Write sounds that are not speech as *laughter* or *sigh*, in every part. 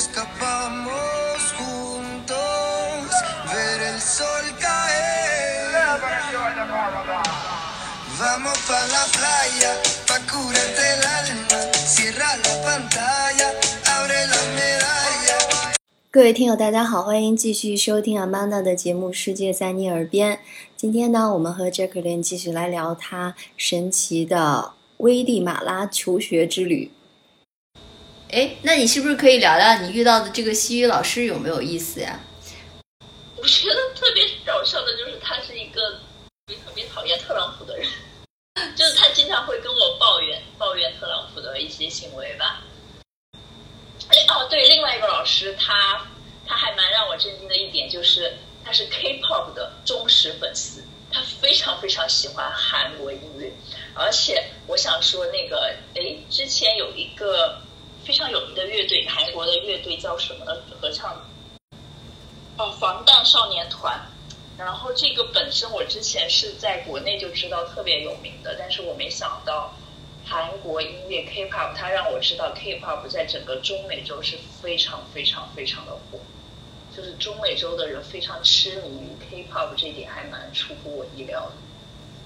escapamos juntos, ver el sol caer. Vamos pa la playa, pa curarte el alma. Cierra la pantalla, abre la medalla. 各位听友，大家好，欢迎继续收听 Amanda 的节目《世界在你耳边》。今天呢，我们和 Jacqueline 继续来聊她神奇的危地马拉求学之旅。哎，那你是不是可以聊聊你遇到的这个西语老师有没有意思呀？我觉得特别搞笑的就是他是一个特别特别讨厌特朗普的人，*laughs* 就是他经常会跟我抱怨抱怨特朗普的一些行为吧。哎哦，对，另外一个老师他他还蛮让我震惊的一点就是他是 K-pop 的忠实粉丝，他非常非常喜欢韩国音乐，而且我想说那个哎，之前有一个非常有名的乐队，韩国的乐队叫什么呢？合唱哦，防弹少年团。然后这个本身我之前是在国内就知道特别有名的，但是我没想到韩国音乐 K-pop，它让我知道 K-pop 在整个中美洲是非常非常非常的火，就是中美洲的人非常痴迷于 K-pop，这点还蛮出乎我意料的。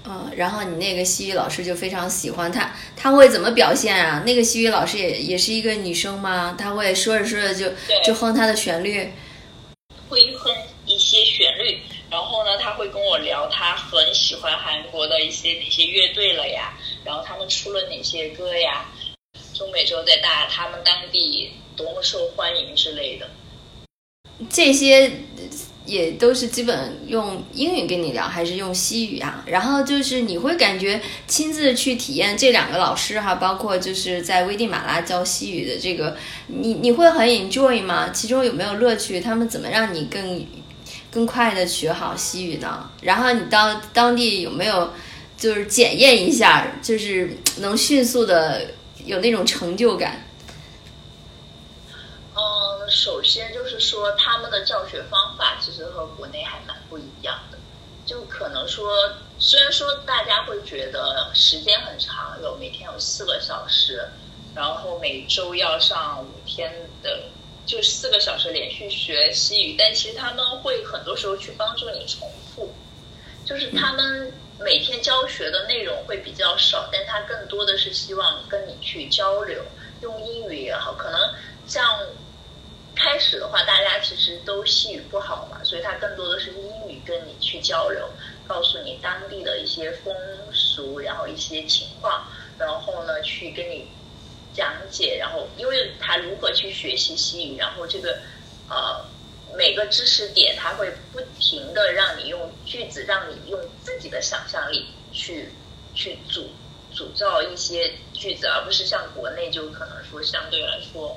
嗯，然后你那个西语老师就非常喜欢他，他会怎么表现啊？那个西语老师也也是一个女生吗？他会说着说着就就哼他的旋律。会哼一些旋律，然后呢，他会跟我聊他很喜欢韩国的一些哪些乐队了呀，然后他们出了哪些歌呀，中美洲在大他们当地多么受欢迎之类的。这些也都是基本用英语跟你聊，还是用西语啊？然后就是你会感觉亲自去体验这两个老师哈，包括就是在危地马拉教西语的这个，你你会很 enjoy 吗？其中有没有乐趣？他们怎么让你更更快的学好西语呢？然后你到当地有没有就是检验一下，就是能迅速的有那种成就感？嗯，首先就是说他们的教学方法其实和国内还蛮不一样的，就可能说，虽然说大家会觉得时间很长，有每天有四个小时，然后每周要上五天的，就四个小时连续学西语，但其实他们会很多时候去帮助你重复，就是他们每天教学的内容会比较少，但他更多的是希望跟你去交流，用英语也好，可能像开始的话，大家其实都西语不好嘛，所以他更多的是英语跟你去交流，告诉你当地的一些风俗，然后一些情况，然后呢去跟你讲解，然后因为他如何去学习西语，然后这个呃每个知识点，他会不停的让你用句子，让你用自己的想象力去去组组造一些句子，而不是像国内就可能说相对来说。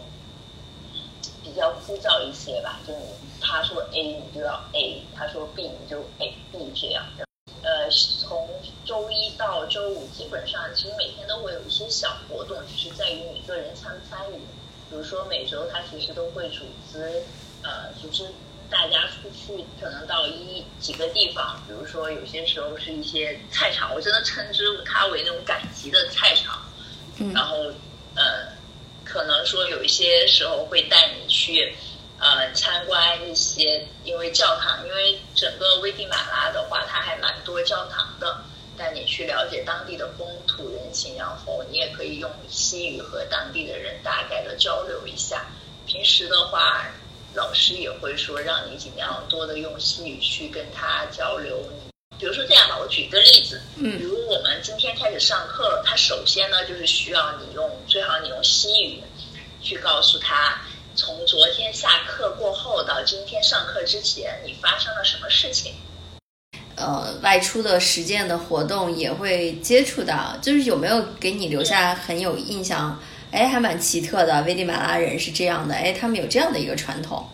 比较枯燥一些吧，就你他说 A 你就要 A，他说 B 你就 A B 这样的。呃，从周一到周五，基本上其实每天都会有一些小活动，只是在于你个人参不参与。比如说每周他其实都会组织呃组织大家出去，可能到一几个地方，比如说有些时候是一些菜场，我真的称之它为那种赶集的菜场。嗯然后呃。可能说有一些时候会带你去，呃，参观一些，因为教堂，因为整个危地马拉的话，它还蛮多教堂的，带你去了解当地的风土人情，然后你也可以用西语和当地的人大概的交流一下。平时的话，老师也会说让你尽量多的用西语去跟他交流。比如说这样吧，我举一个例子，嗯比如我们今天开始上课了，他首先呢就是需要你用，最好你西语去告诉他，从昨天下课过后到今天上课之前，你发生了什么事情。呃，外出的实践的活动也会接触到，就是有没有给你留下很有印象？哎，还蛮奇特的，危地马拉人是这样的，哎，他们有这样的一个传统。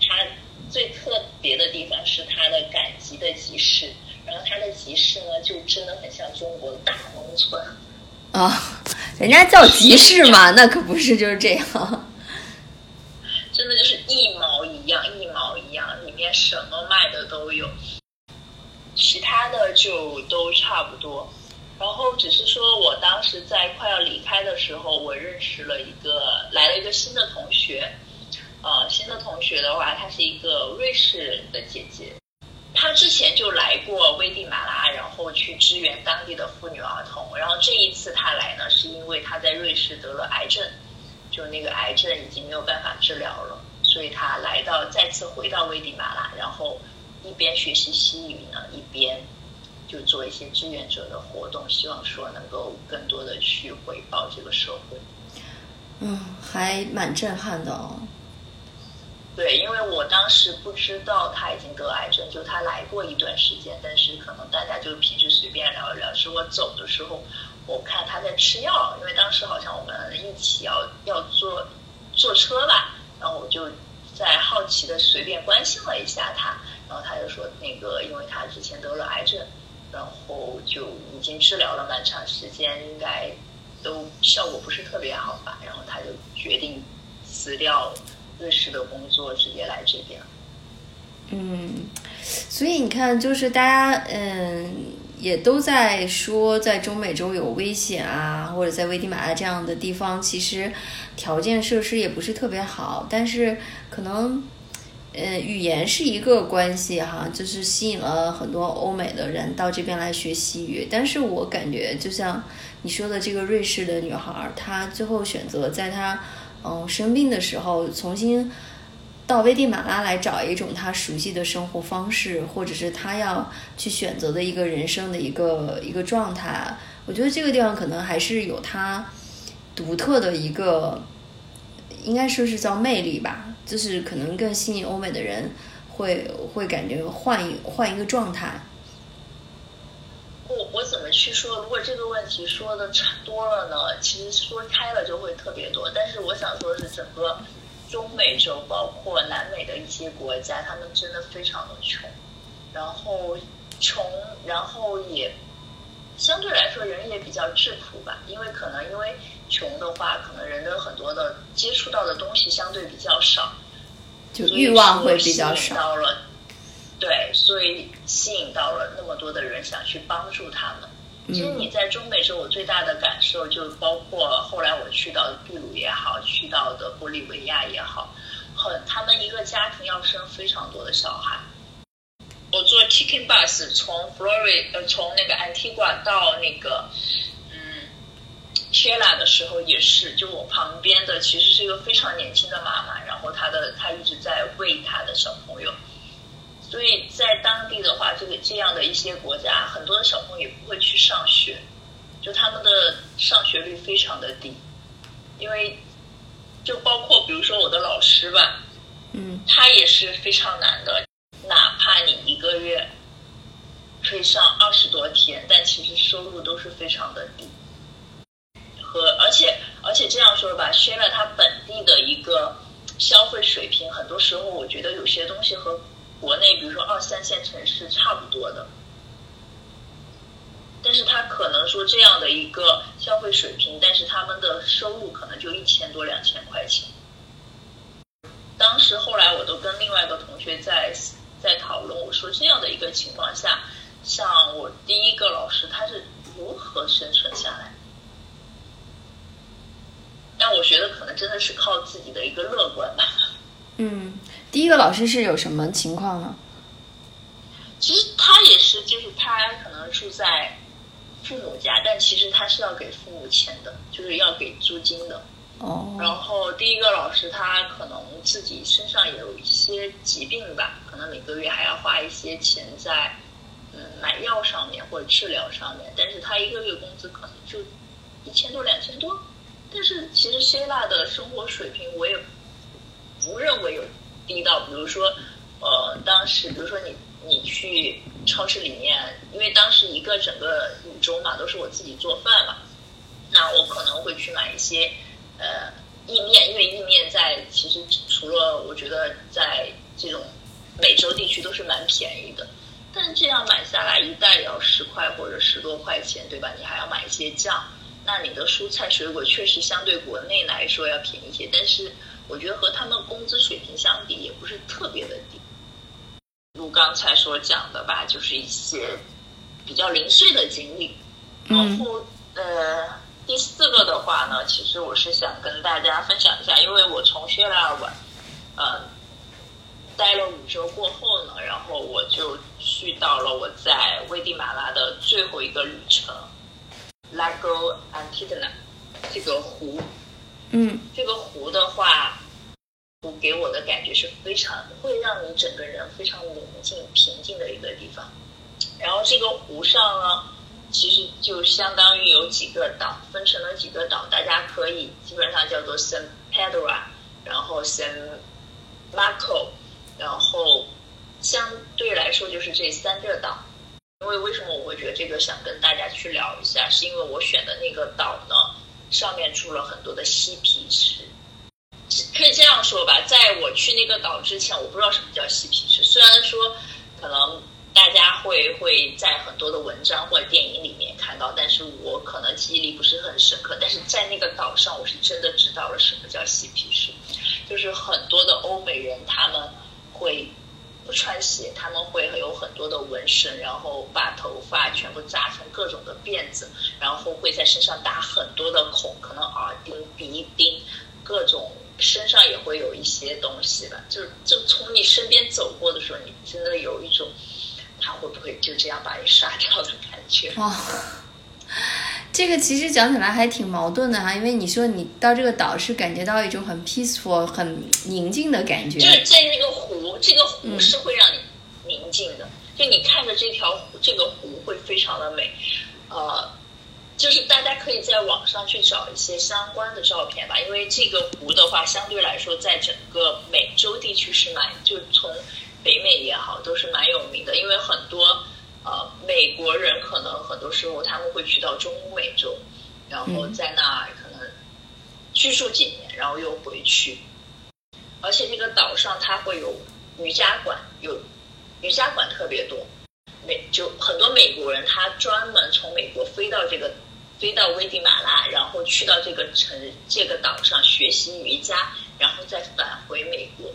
它最特别的地方是它的赶集的集市，然后它的集市呢，就真的很像中国的大农村。啊、人家叫集市嘛，那可不是就是这样。真的就是一毛一样，一毛一样，里面什么卖的都有，其他的就都差不多。然后只是说我当时在快要离开的时候，我认识了一个来了一个新的同学，呃，新的同学的话，她是一个瑞士的姐姐，他之前就来过危地马拉，然后去支援当地的妇女儿童，然后这一次他来呢，是因为他在瑞士得了癌症，就那个癌症已经没有办法治疗了，所以他来到再次回到危地马拉，然后一边学习西语呢，一边。就做一些志愿者的活动，希望说能够更多的去回报这个社会。嗯，还蛮震撼的哦。对，因为我当时不知道他已经得癌症，就他来过一段时间，但是可能大家就平时随便聊一聊。是我走的时候，我看他在吃药，因为当时好像我们一起要要坐坐车吧，然后我就在好奇的随便关心了一下他，然后他就说那个，因为他之前得了癌症。然后就已经治疗了蛮长时间，应该都效果不是特别好吧。然后他就决定辞掉了瑞士的工作，直接来这边。嗯，所以你看，就是大家嗯也都在说，在中美洲有危险啊，或者在危地马拉这样的地方，其实条件设施也不是特别好，但是可能。呃，语言是一个关系哈，就是吸引了很多欧美的人到这边来学西语。但是我感觉，就像你说的这个瑞士的女孩，她最后选择在她嗯生病的时候，重新到危地马拉来找一种他熟悉的生活方式，或者是他要去选择的一个人生的一个一个状态。我觉得这个地方可能还是有它独特的一个，应该说是叫魅力吧。就是可能更吸引欧美的人，会会感觉换一换一个状态。我我怎么去说？如果这个问题说的差多了呢？其实说开了就会特别多。但是我想说的是，整个中美洲，包括南美的一些国家，他们真的非常的穷，然后穷，然后也相对来说人也比较质朴吧。因为可能因为。穷的话，可能人的很多的接触到的东西相对比较少，就欲望会比较少。到了，对，所以吸引到了那么多的人想去帮助他们。其实你在中美洲，我最大的感受就包括后来我去到秘鲁也好，去到的玻利维亚也好，很他们一个家庭要生非常多的小孩。我坐 Chicken Bus 从 Florida 呃从那个 Antigua 到那个。切拉的时候也是，就我旁边的其实是一个非常年轻的妈妈，然后她的她一直在喂她的小朋友，所以在当地的话，这个这样的一些国家，很多的小朋友也不会去上学，就他们的上学率非常的低，因为就包括比如说我的老师吧，嗯，他也是非常难的，哪怕你一个月可以上二十多天，但其实收入都是非常的低。和而且而且这样说吧，虽然它本地的一个消费水平，很多时候我觉得有些东西和国内，比如说二三线城市差不多的，但是他可能说这样的一个消费水平，但是他们的收入可能就一千多两千块钱。当时后来我都跟另外一个同学在在讨论，我说这样的一个情况下，像我第一个老师他是如何生存下来？但我觉得可能真的是靠自己的一个乐观吧。嗯，第一个老师是有什么情况呢？其实他也是，就是他可能住在父母家，但其实他是要给父母钱的，就是要给租金的。哦。然后第一个老师他可能自己身上也有一些疾病吧，可能每个月还要花一些钱在嗯买药上面或者治疗上面，但是他一个月工资可能就一千多两千多。但是其实希腊的生活水平，我也不认为有低到，比如说，呃，当时比如说你你去超市里面，因为当时一个整个五周嘛，都是我自己做饭嘛，那我可能会去买一些呃意面，因为意面在其实除了我觉得在这种美洲地区都是蛮便宜的，但这样买下来一袋也要十块或者十多块钱，对吧？你还要买一些酱。那你的蔬菜水果确实相对国内来说要便宜一些，但是我觉得和他们工资水平相比也不是特别的低。如刚才所讲的吧，就是一些比较零碎的经历，然后呃，第四个的话呢，其实我是想跟大家分享一下，因为我从薛拉尔湾，呃，待了五周过后呢，然后我就去到了我在危地马拉的最后一个旅程，Lago Antidana 这个湖。嗯这个湖的话，湖给我的感觉是非常会让你整个人非常宁静、平静的一个地方。然后这个湖上呢，其实就相当于有几个岛，分成了几个岛，大家可以基本上叫做 San Pedro，然后 San Marco，然后相对来说就是这三个岛。因为为什么我会觉得这个想跟大家去聊一下，是因为我选的那个岛呢，上面住了很多的嬉皮士。可以这样说吧，在我去那个岛之前，我不知道什么叫嬉皮士。虽然说可能大家会会在很多的文章或者电影里面看到，但是我可能记忆力不是很深刻。但是在那个岛上，我是真的知道了什么叫嬉皮士，就是很多的欧美人他们会不穿鞋，他们会有很多的纹身，然后把头发全部扎成各种的辫子，然后会在身上打很多的孔，可能耳钉、鼻钉，各种身上也会有一些东西吧。就就从你身边走过的时候，你真的有一种他会不会就这样把你杀掉的感觉。哇，这个其实讲起来还挺矛盾的哈，因为你说你到这个岛是感觉到一种很 peaceful、很宁静的感觉，就是在那个湖，这个湖是会让你宁静的。就你看着这条湖，这个湖会非常的美。呃，就是大家可以在网上去找一些相关的照片吧，因为这个湖的话，相对来说在整个美洲地区是蛮，就从北美也好，都是蛮有名的。因为很多呃美国人可能很多时候他们会去到中美洲，然后在那儿可能居住几年，然后又回去。而且这个岛上它会有瑜伽馆，有瑜伽馆特别多。美就很多美国人，他专门从美国飞到这个飞到危地马拉，然后去到这个城这个岛上学习瑜伽，然后再返回美国。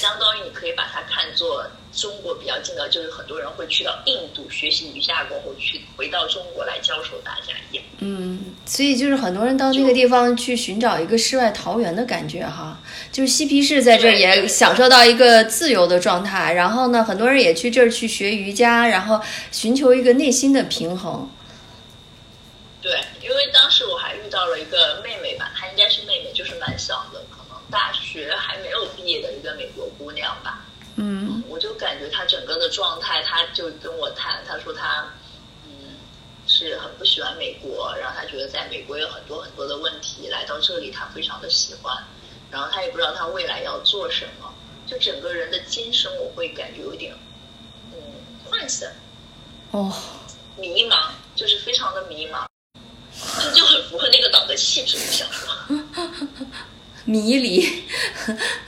相当于你可以把它看作中国比较近的，就是很多人会去到印度学习瑜伽过后去回到中国来教授大家一样。嗯，所以就是很多人到那个地方去寻找一个世外桃源的感觉哈，就是嬉皮士在这儿也享受到一个自由的状态，然后呢，很多人也去这儿去学瑜伽，然后寻求一个内心的平衡。对，因为当时我还遇到了一个妹妹吧，她应该是妹妹，就是蛮小的，大学还没有毕业的一个美国姑娘吧。嗯我就感觉她整个的状态，她就跟我谈，她说她嗯是很不喜欢美国，然后她觉得在美国有很多很多的问题，来到这里她非常的喜欢，然后她也不知道她未来要做什么，就整个人的精神我会感觉有点嗯涣散。哦，迷茫，就是非常的迷茫，这 *laughs* 就很符合那个岛的气质。我想说，*laughs* 迷离。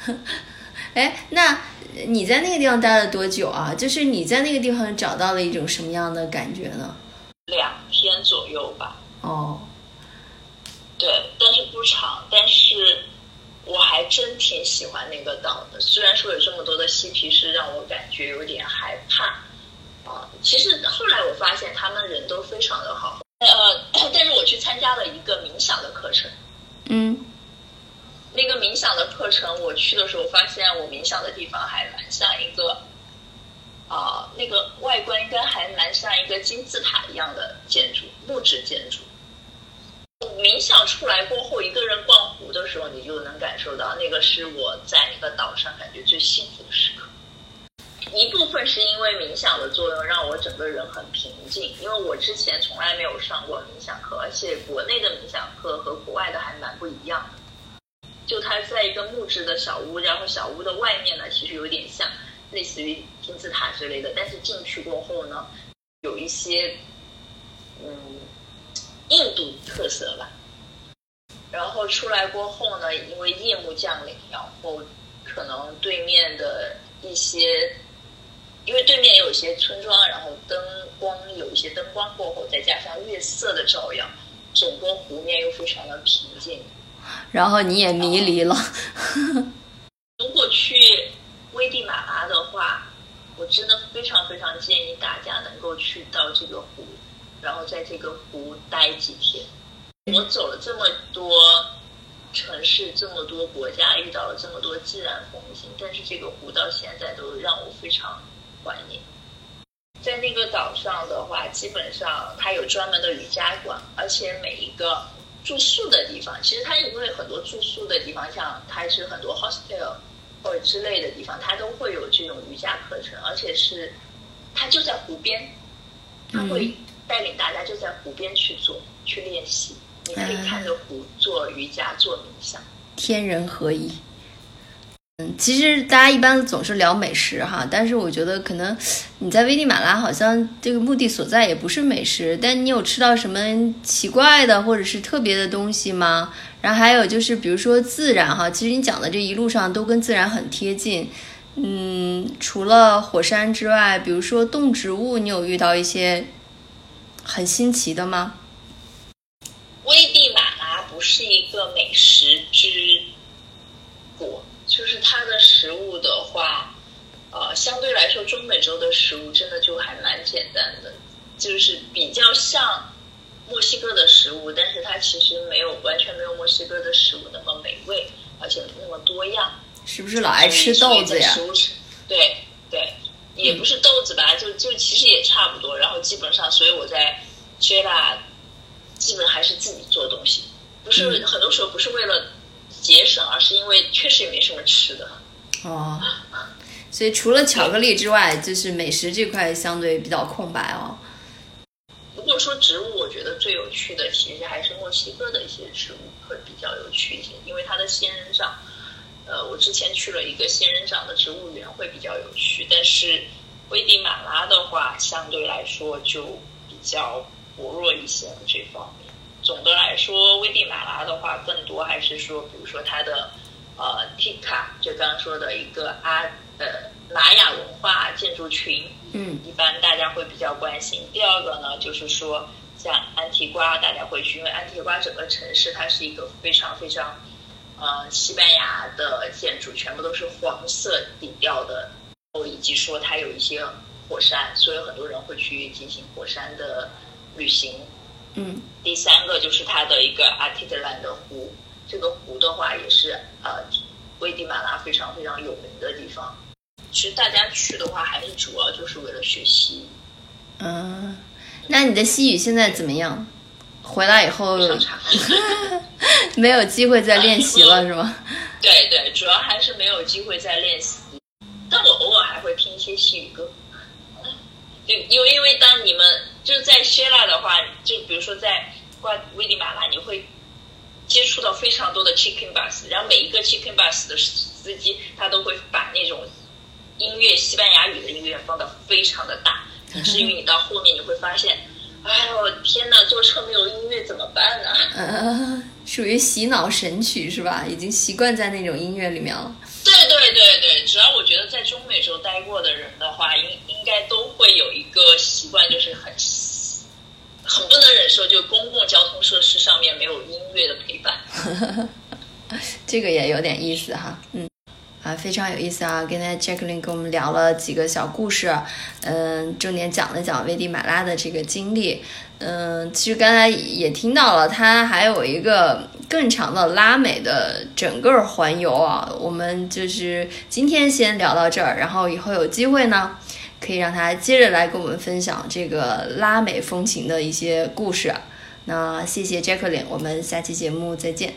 *laughs* 哎，那你在那个地方待了多久啊？就是你在那个地方找到了一种什么样的感觉呢？两天左右吧，哦，对，但是不长，但是我还真挺喜欢那个岛的。虽然说有这么多的嬉皮士，让我感觉有点害怕啊。其实后来我发现他们人都非常的好，呃，但是我去参加了一个冥想的课程。嗯那个冥想的课程，我去的时候发现，我冥想的地方还蛮像一个，啊、那个外观应该还蛮像一个金字塔一样的建筑，木质建筑。冥想出来过后，一个人逛湖的时候，你就能感受到，那个是我在那个岛上感觉最幸福的时刻。一部分是因为冥想的作用，让我整个人很平静。因为我之前从来没有上过冥想课，而且国内的冥想课和国外的还蛮不一样的。就它在一个木质的小屋，然后小屋的外面呢，其实有点像类似于金字塔之类的，但是进去过后呢，有一些嗯印度特色吧。然后出来过后呢，因为夜幕降临，然后可能对面的一些，因为对面有一些村庄，然后灯光有一些灯光过后，再加上月色的照耀，整个湖面又非常的平静。然后你也迷离了。如果去危地马拉的话，我真的非常非常建议大家能够去到这个湖，然后在这个湖待几天。我走了这么多城市，这么多国家，遇到了这么多自然风景，但是这个湖到现在都让我非常怀念。在那个岛上的话，基本上它有专门的瑜伽馆，而且每一个住宿的地方，其实它因为很多住宿的地方，像它是很多 hostel 或者之类的地方，它都会有这种瑜伽课程，而且是它就在湖边，它会带领大家就在湖边去做去练习，你可以看着湖做瑜伽做冥想。天人合一。其实大家一般总是聊美食哈，但是我觉得可能你在危地马拉好像这个目的所在也不是美食，但你有吃到什么奇怪的或者是特别的东西吗？然后还有就是比如说自然哈，其实你讲的这一路上都跟自然很贴近。嗯，除了火山之外，比如说动植物，你有遇到一些很新奇的吗？危地马拉不是一个美食之国，就是它的食物的话，呃，相对来说，中美洲的食物真的就还蛮简单的，就是比较像墨西哥的食物，但是它其实没有完全没有墨西哥的食物那么美味，而且那么多样。是不是老爱吃豆子呀？对对，也不是豆子吧，就就其实也差不多。然后基本上，所以我在 j 拉基本还是自己做东西，不是很多时候不是为了节省，而是因为确实也没什么吃的。哦，所以除了巧克力之外，就是美食这块相对比较空白哦。如果说植物，我觉得最有趣的其实还是墨西哥的一些植物会比较有趣一些，因为它的仙人掌。呃，我之前去了一个仙人掌的植物园，会比较有趣。但是危地马拉的话，相对来说就比较薄弱一些这方面。总的来说，危地马拉的话，更多还是说，比如说它的呃 Tika，就刚刚说的一个阿呃玛雅文化建筑群，嗯，一般大家会比较关心。第二个呢，就是说像安提瓜，大家会去，因为安提瓜整个城市它是一个非常非常。呃，西班牙的建筑全部都是黄色底调的，哦以及说它有一些火山，所以很多人会去进行火山的旅行。嗯，第三个就是它的一个阿提德兰的湖，这个湖的话也是呃危地马拉非常非常有名的地方。其实大家去的话，还是主要就是为了学习。嗯，那你的西语现在怎么样？回来以后 *laughs* 没有机会再练习了，*laughs* 是吗？对对，主要还是没有机会再练习。但我偶尔还会听一些西语歌，就因为因为当你们就是在希腊的话，就比如说在瓜危地马拉，你会接触到非常多的 chicken bus，然后每一个 chicken bus 的司机他都会把那种音乐西班牙语的音乐放的非常的大，以至于你到后面你会发现。*laughs* 哎呦天哪！坐车没有音乐怎么办呢？呃，属于洗脑神曲是吧？已经习惯在那种音乐里面了。对对对对，只要我觉得在中美洲待过的人的话，应应该都会有一个习惯，就是很很不能忍受，就公共交通设施上面没有音乐的陪伴。*laughs* 这个也有点意思哈，嗯。啊，非常有意思啊！刚才 Jacqueline 跟我们聊了几个小故事，嗯，重点讲了讲危地马拉的这个经历。嗯，其实刚才也听到了，它还有一个更长的拉美的整个环游啊。我们就是今天先聊到这儿，然后以后有机会呢，可以让他接着来跟我们分享这个拉美风情的一些故事。那谢谢 Jacqueline，我们下期节目再见。